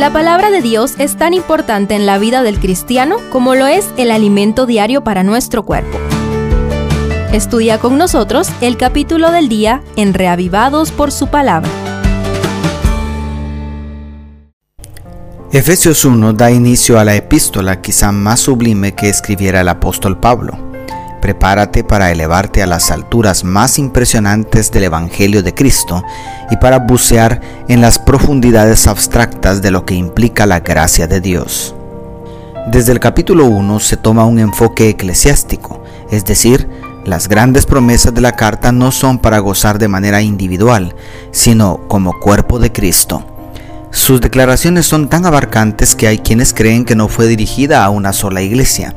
La palabra de Dios es tan importante en la vida del cristiano como lo es el alimento diario para nuestro cuerpo. Estudia con nosotros el capítulo del día en Reavivados por su palabra. Efesios 1 da inicio a la epístola quizá más sublime que escribiera el apóstol Pablo. Prepárate para elevarte a las alturas más impresionantes del Evangelio de Cristo y para bucear en las profundidades abstractas de lo que implica la gracia de Dios. Desde el capítulo 1 se toma un enfoque eclesiástico, es decir, las grandes promesas de la carta no son para gozar de manera individual, sino como cuerpo de Cristo. Sus declaraciones son tan abarcantes que hay quienes creen que no fue dirigida a una sola iglesia.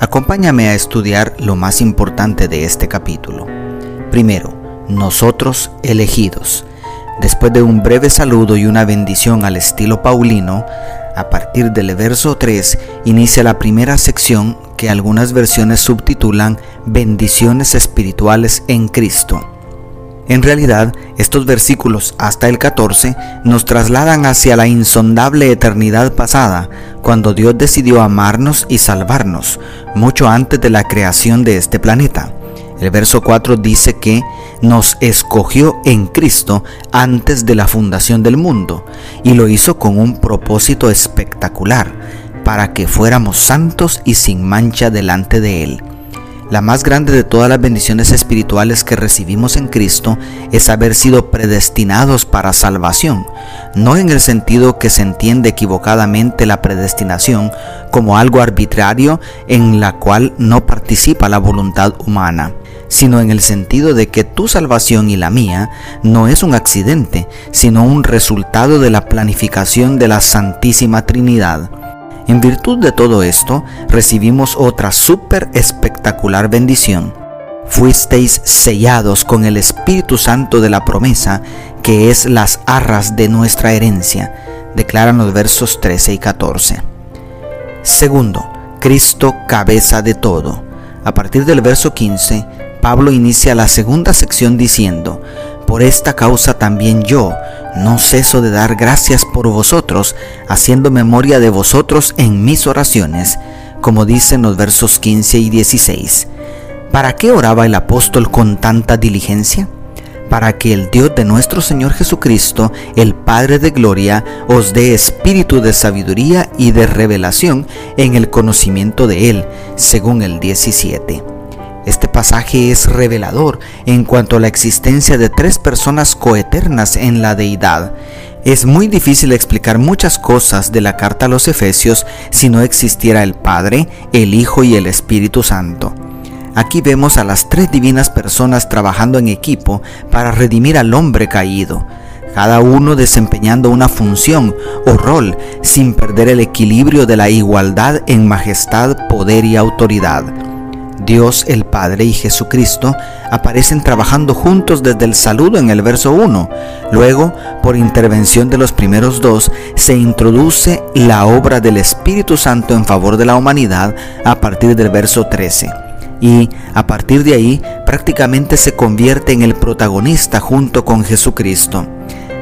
Acompáñame a estudiar lo más importante de este capítulo. Primero, nosotros elegidos. Después de un breve saludo y una bendición al estilo paulino, a partir del verso 3 inicia la primera sección que algunas versiones subtitulan Bendiciones espirituales en Cristo. En realidad, estos versículos hasta el 14 nos trasladan hacia la insondable eternidad pasada, cuando Dios decidió amarnos y salvarnos, mucho antes de la creación de este planeta. El verso 4 dice que nos escogió en Cristo antes de la fundación del mundo y lo hizo con un propósito espectacular, para que fuéramos santos y sin mancha delante de Él. La más grande de todas las bendiciones espirituales que recibimos en Cristo es haber sido predestinados para salvación, no en el sentido que se entiende equivocadamente la predestinación como algo arbitrario en la cual no participa la voluntad humana, sino en el sentido de que tu salvación y la mía no es un accidente, sino un resultado de la planificación de la Santísima Trinidad. En virtud de todo esto, recibimos otra súper espectacular bendición. Fuisteis sellados con el Espíritu Santo de la promesa, que es las arras de nuestra herencia, declaran los versos 13 y 14. Segundo, Cristo cabeza de todo. A partir del verso 15, Pablo inicia la segunda sección diciendo, por esta causa también yo no ceso de dar gracias por vosotros, haciendo memoria de vosotros en mis oraciones, como dicen los versos 15 y 16. ¿Para qué oraba el apóstol con tanta diligencia? Para que el Dios de nuestro Señor Jesucristo, el Padre de Gloria, os dé espíritu de sabiduría y de revelación en el conocimiento de Él, según el 17 este pasaje es revelador en cuanto a la existencia de tres personas coeternas en la deidad. Es muy difícil explicar muchas cosas de la carta a los Efesios si no existiera el Padre, el Hijo y el Espíritu Santo. Aquí vemos a las tres divinas personas trabajando en equipo para redimir al hombre caído, cada uno desempeñando una función o rol sin perder el equilibrio de la igualdad en majestad, poder y autoridad. Dios el Padre y Jesucristo aparecen trabajando juntos desde el saludo en el verso 1. Luego, por intervención de los primeros dos, se introduce la obra del Espíritu Santo en favor de la humanidad a partir del verso 13. Y a partir de ahí prácticamente se convierte en el protagonista junto con Jesucristo.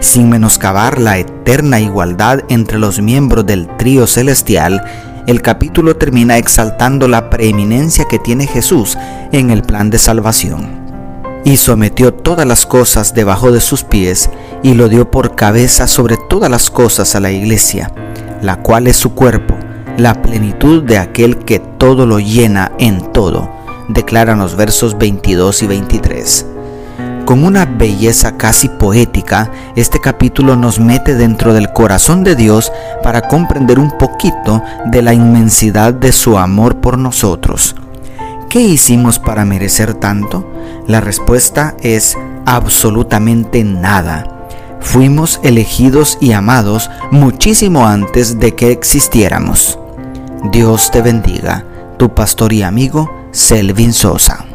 Sin menoscabar la eterna igualdad entre los miembros del trío celestial, el capítulo termina exaltando la preeminencia que tiene Jesús en el plan de salvación. Y sometió todas las cosas debajo de sus pies y lo dio por cabeza sobre todas las cosas a la iglesia, la cual es su cuerpo, la plenitud de aquel que todo lo llena en todo, declaran los versos 22 y 23. Con una belleza casi poética, este capítulo nos mete dentro del corazón de Dios para comprender un poquito de la inmensidad de su amor por nosotros. ¿Qué hicimos para merecer tanto? La respuesta es absolutamente nada. Fuimos elegidos y amados muchísimo antes de que existiéramos. Dios te bendiga, tu pastor y amigo Selvin Sosa.